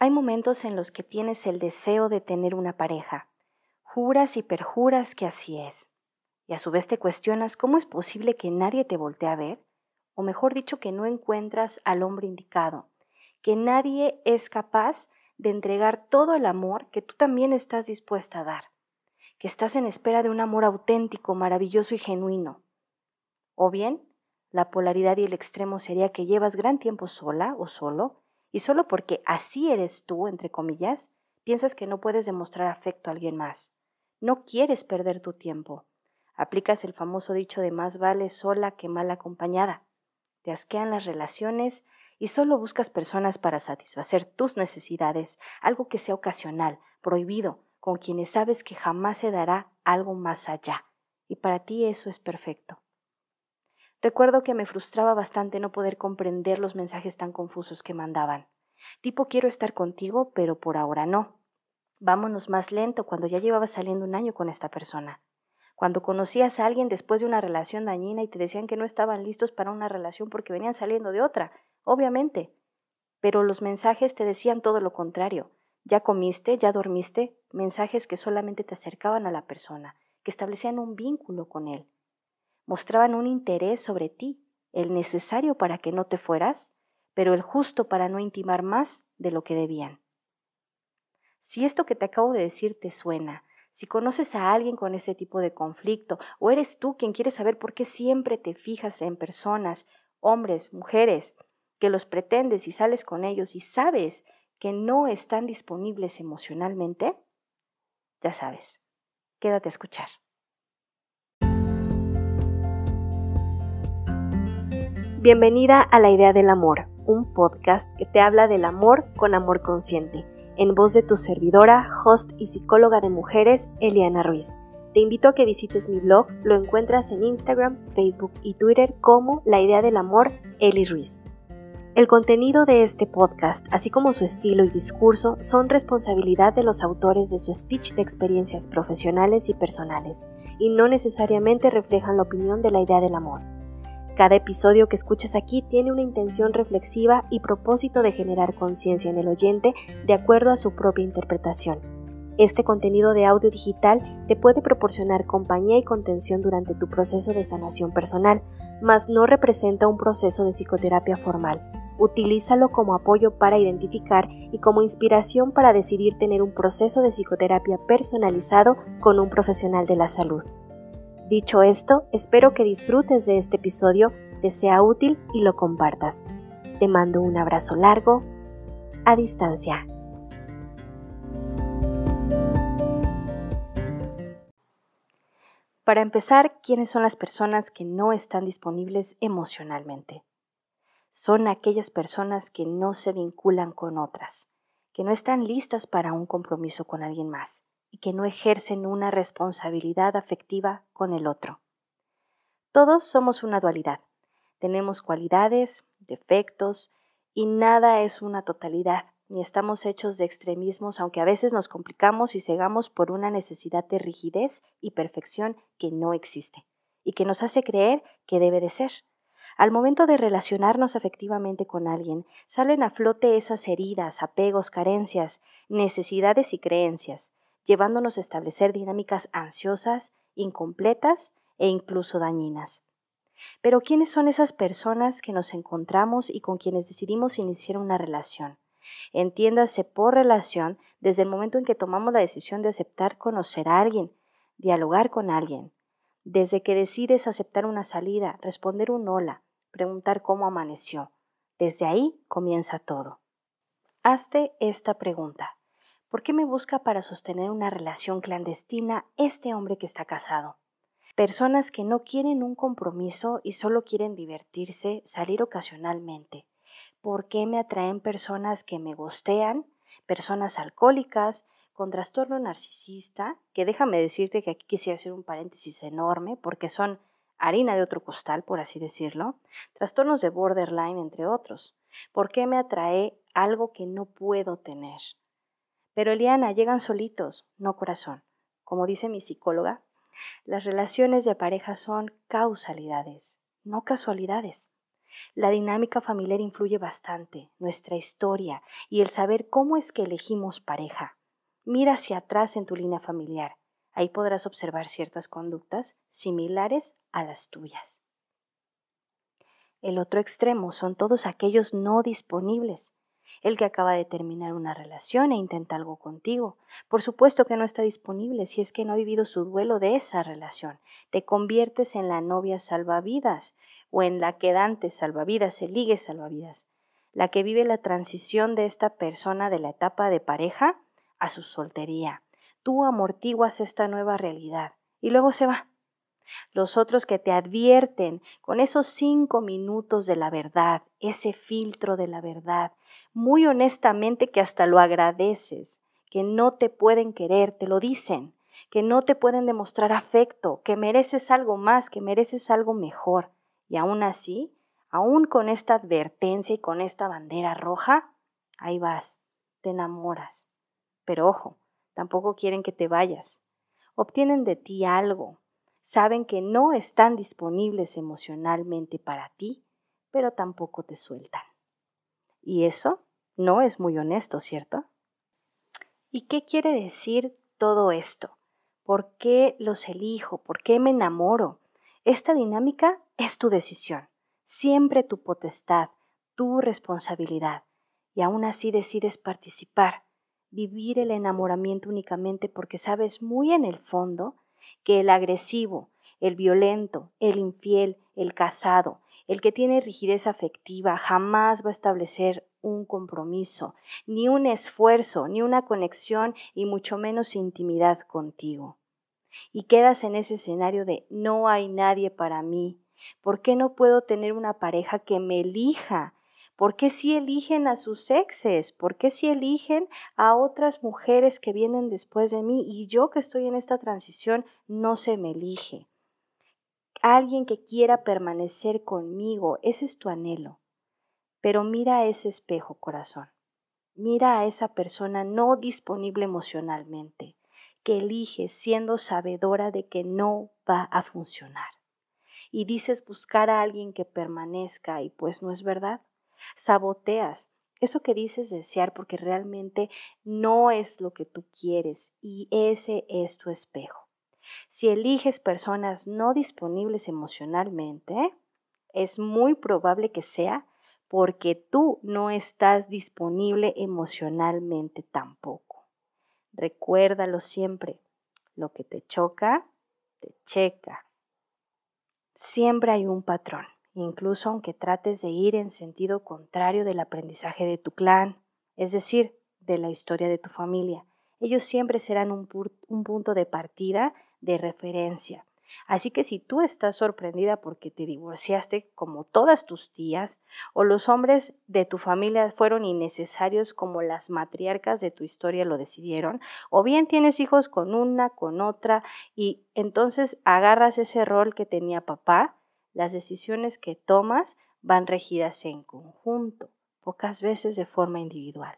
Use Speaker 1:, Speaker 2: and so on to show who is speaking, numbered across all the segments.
Speaker 1: Hay momentos en los que tienes el deseo de tener una pareja. Juras y perjuras que así es. Y a su vez te cuestionas cómo es posible que nadie te voltee a ver, o mejor dicho, que no encuentras al hombre indicado, que nadie es capaz de entregar todo el amor que tú también estás dispuesta a dar, que estás en espera de un amor auténtico, maravilloso y genuino. O bien, la polaridad y el extremo sería que llevas gran tiempo sola o solo, y solo porque así eres tú, entre comillas, piensas que no puedes demostrar afecto a alguien más. No quieres perder tu tiempo. Aplicas el famoso dicho de más vale sola que mal acompañada. Te asquean las relaciones y solo buscas personas para satisfacer tus necesidades, algo que sea ocasional, prohibido, con quienes sabes que jamás se dará algo más allá. Y para ti eso es perfecto. Recuerdo que me frustraba bastante no poder comprender los mensajes tan confusos que mandaban. Tipo quiero estar contigo, pero por ahora no. Vámonos más lento cuando ya llevabas saliendo un año con esta persona. Cuando conocías a alguien después de una relación dañina y te decían que no estaban listos para una relación porque venían saliendo de otra, obviamente. Pero los mensajes te decían todo lo contrario. Ya comiste, ya dormiste, mensajes que solamente te acercaban a la persona, que establecían un vínculo con él mostraban un interés sobre ti, el necesario para que no te fueras, pero el justo para no intimar más de lo que debían. Si esto que te acabo de decir te suena, si conoces a alguien con ese tipo de conflicto, o eres tú quien quiere saber por qué siempre te fijas en personas, hombres, mujeres, que los pretendes y sales con ellos y sabes que no están disponibles emocionalmente, ya sabes, quédate a escuchar. Bienvenida a La Idea del Amor, un podcast que te habla del amor con amor consciente, en voz de tu servidora, host y psicóloga de mujeres, Eliana Ruiz. Te invito a que visites mi blog, lo encuentras en Instagram, Facebook y Twitter como La Idea del Amor, Eli Ruiz. El contenido de este podcast, así como su estilo y discurso, son responsabilidad de los autores de su speech de experiencias profesionales y personales, y no necesariamente reflejan la opinión de la idea del amor. Cada episodio que escuchas aquí tiene una intención reflexiva y propósito de generar conciencia en el oyente de acuerdo a su propia interpretación. Este contenido de audio digital te puede proporcionar compañía y contención durante tu proceso de sanación personal, mas no representa un proceso de psicoterapia formal. Utilízalo como apoyo para identificar y como inspiración para decidir tener un proceso de psicoterapia personalizado con un profesional de la salud. Dicho esto, espero que disfrutes de este episodio, te sea útil y lo compartas. Te mando un abrazo largo, a distancia. Para empezar, ¿quiénes son las personas que no están disponibles emocionalmente? Son aquellas personas que no se vinculan con otras, que no están listas para un compromiso con alguien más y que no ejercen una responsabilidad afectiva con el otro. Todos somos una dualidad. Tenemos cualidades, defectos, y nada es una totalidad, ni estamos hechos de extremismos, aunque a veces nos complicamos y cegamos por una necesidad de rigidez y perfección que no existe, y que nos hace creer que debe de ser. Al momento de relacionarnos afectivamente con alguien, salen a flote esas heridas, apegos, carencias, necesidades y creencias, llevándonos a establecer dinámicas ansiosas, incompletas e incluso dañinas. Pero ¿quiénes son esas personas que nos encontramos y con quienes decidimos iniciar una relación? Entiéndase por relación desde el momento en que tomamos la decisión de aceptar conocer a alguien, dialogar con alguien, desde que decides aceptar una salida, responder un hola, preguntar cómo amaneció. Desde ahí comienza todo. Hazte esta pregunta. ¿Por qué me busca para sostener una relación clandestina este hombre que está casado? Personas que no quieren un compromiso y solo quieren divertirse, salir ocasionalmente. ¿Por qué me atraen personas que me gostean, personas alcohólicas, con trastorno narcisista, que déjame decirte que aquí quisiera hacer un paréntesis enorme, porque son harina de otro costal, por así decirlo, trastornos de borderline, entre otros. ¿Por qué me atrae algo que no puedo tener? Pero Eliana, llegan solitos, no corazón. Como dice mi psicóloga, las relaciones de pareja son causalidades, no casualidades. La dinámica familiar influye bastante, nuestra historia y el saber cómo es que elegimos pareja. Mira hacia atrás en tu línea familiar. Ahí podrás observar ciertas conductas similares a las tuyas. El otro extremo son todos aquellos no disponibles. El que acaba de terminar una relación e intenta algo contigo. Por supuesto que no está disponible si es que no ha vivido su duelo de esa relación. Te conviertes en la novia salvavidas o en la quedante salvavidas, el ligue salvavidas. La que vive la transición de esta persona de la etapa de pareja a su soltería. Tú amortiguas esta nueva realidad y luego se va. Los otros que te advierten con esos cinco minutos de la verdad, ese filtro de la verdad, muy honestamente que hasta lo agradeces, que no te pueden querer, te lo dicen, que no te pueden demostrar afecto, que mereces algo más, que mereces algo mejor. Y aún así, aún con esta advertencia y con esta bandera roja, ahí vas, te enamoras. Pero ojo, tampoco quieren que te vayas. Obtienen de ti algo, saben que no están disponibles emocionalmente para ti, pero tampoco te sueltan. Y eso no es muy honesto, ¿cierto? ¿Y qué quiere decir todo esto? ¿Por qué los elijo? ¿Por qué me enamoro? Esta dinámica es tu decisión, siempre tu potestad, tu responsabilidad, y aún así decides participar, vivir el enamoramiento únicamente porque sabes muy en el fondo que el agresivo, el violento, el infiel, el casado, el que tiene rigidez afectiva jamás va a establecer un compromiso, ni un esfuerzo, ni una conexión y mucho menos intimidad contigo. Y quedas en ese escenario de no hay nadie para mí. ¿Por qué no puedo tener una pareja que me elija? ¿Por qué si eligen a sus exes? ¿Por qué si eligen a otras mujeres que vienen después de mí y yo que estoy en esta transición no se me elige? Alguien que quiera permanecer conmigo, ese es tu anhelo. Pero mira ese espejo, corazón. Mira a esa persona no disponible emocionalmente, que eliges siendo sabedora de que no va a funcionar. Y dices buscar a alguien que permanezca y pues no es verdad saboteas eso que dices desear porque realmente no es lo que tú quieres y ese es tu espejo. Si eliges personas no disponibles emocionalmente, es muy probable que sea porque tú no estás disponible emocionalmente tampoco. Recuérdalo siempre, lo que te choca, te checa. Siempre hay un patrón incluso aunque trates de ir en sentido contrario del aprendizaje de tu clan, es decir, de la historia de tu familia. Ellos siempre serán un, punto de partida, de referencia. Así que si tú estás sorprendida porque te divorciaste como todas tus tías, o los hombres de tu familia fueron innecesarios como las matriarcas de tu historia lo decidieron, o bien tienes hijos con una, con otra, y entonces agarras ese rol que tenía papá, las decisiones que tomas van regidas en conjunto, pocas veces de forma individual.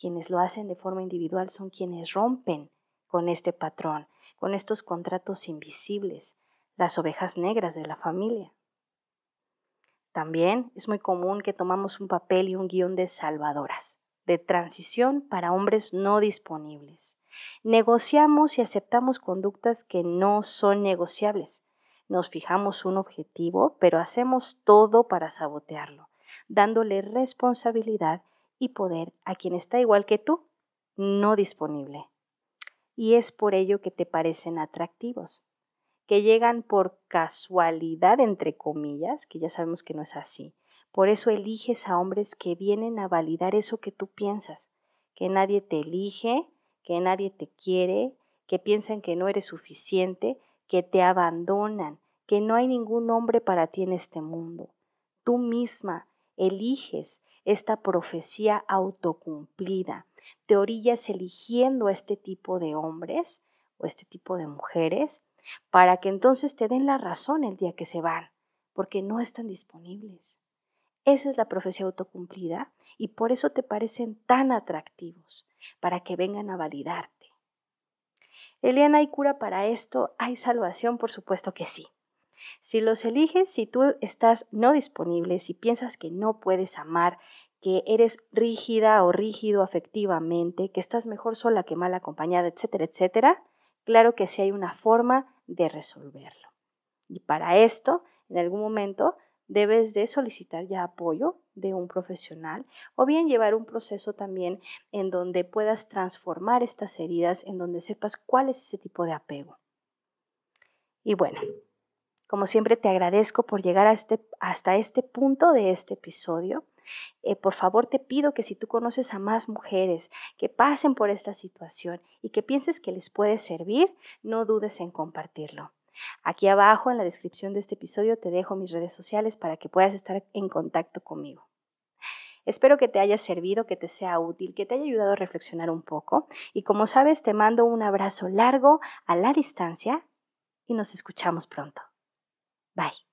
Speaker 1: Quienes lo hacen de forma individual son quienes rompen con este patrón, con estos contratos invisibles, las ovejas negras de la familia. También es muy común que tomamos un papel y un guion de salvadoras, de transición para hombres no disponibles. Negociamos y aceptamos conductas que no son negociables, nos fijamos un objetivo, pero hacemos todo para sabotearlo, dándole responsabilidad y poder a quien está igual que tú, no disponible. Y es por ello que te parecen atractivos, que llegan por casualidad, entre comillas, que ya sabemos que no es así. Por eso eliges a hombres que vienen a validar eso que tú piensas, que nadie te elige, que nadie te quiere, que piensan que no eres suficiente, que te abandonan, que no hay ningún hombre para ti en este mundo. Tú misma eliges esta profecía autocumplida. Te orillas eligiendo a este tipo de hombres o este tipo de mujeres para que entonces te den la razón el día que se van, porque no están disponibles. Esa es la profecía autocumplida y por eso te parecen tan atractivos, para que vengan a validarte. Eliana, ¿hay cura para esto? ¿Hay salvación? Por supuesto que sí. Si los eliges, si tú estás no disponible, si piensas que no puedes amar, que eres rígida o rígido afectivamente, que estás mejor sola que mal acompañada, etcétera, etcétera, claro que sí hay una forma de resolverlo. Y para esto, en algún momento, debes de solicitar ya apoyo de un profesional o bien llevar un proceso también en donde puedas transformar estas heridas, en donde sepas cuál es ese tipo de apego. Y bueno, como siempre te agradezco por llegar este, hasta este punto de este episodio. Eh, por favor te pido que si tú conoces a más mujeres que pasen por esta situación y que pienses que les puede servir, no dudes en compartirlo. Aquí abajo en la descripción de este episodio te dejo mis redes sociales para que puedas estar en contacto conmigo. Espero que te haya servido, que te sea útil, que te haya ayudado a reflexionar un poco y como sabes te mando un abrazo largo a la distancia y nos escuchamos pronto. Bye.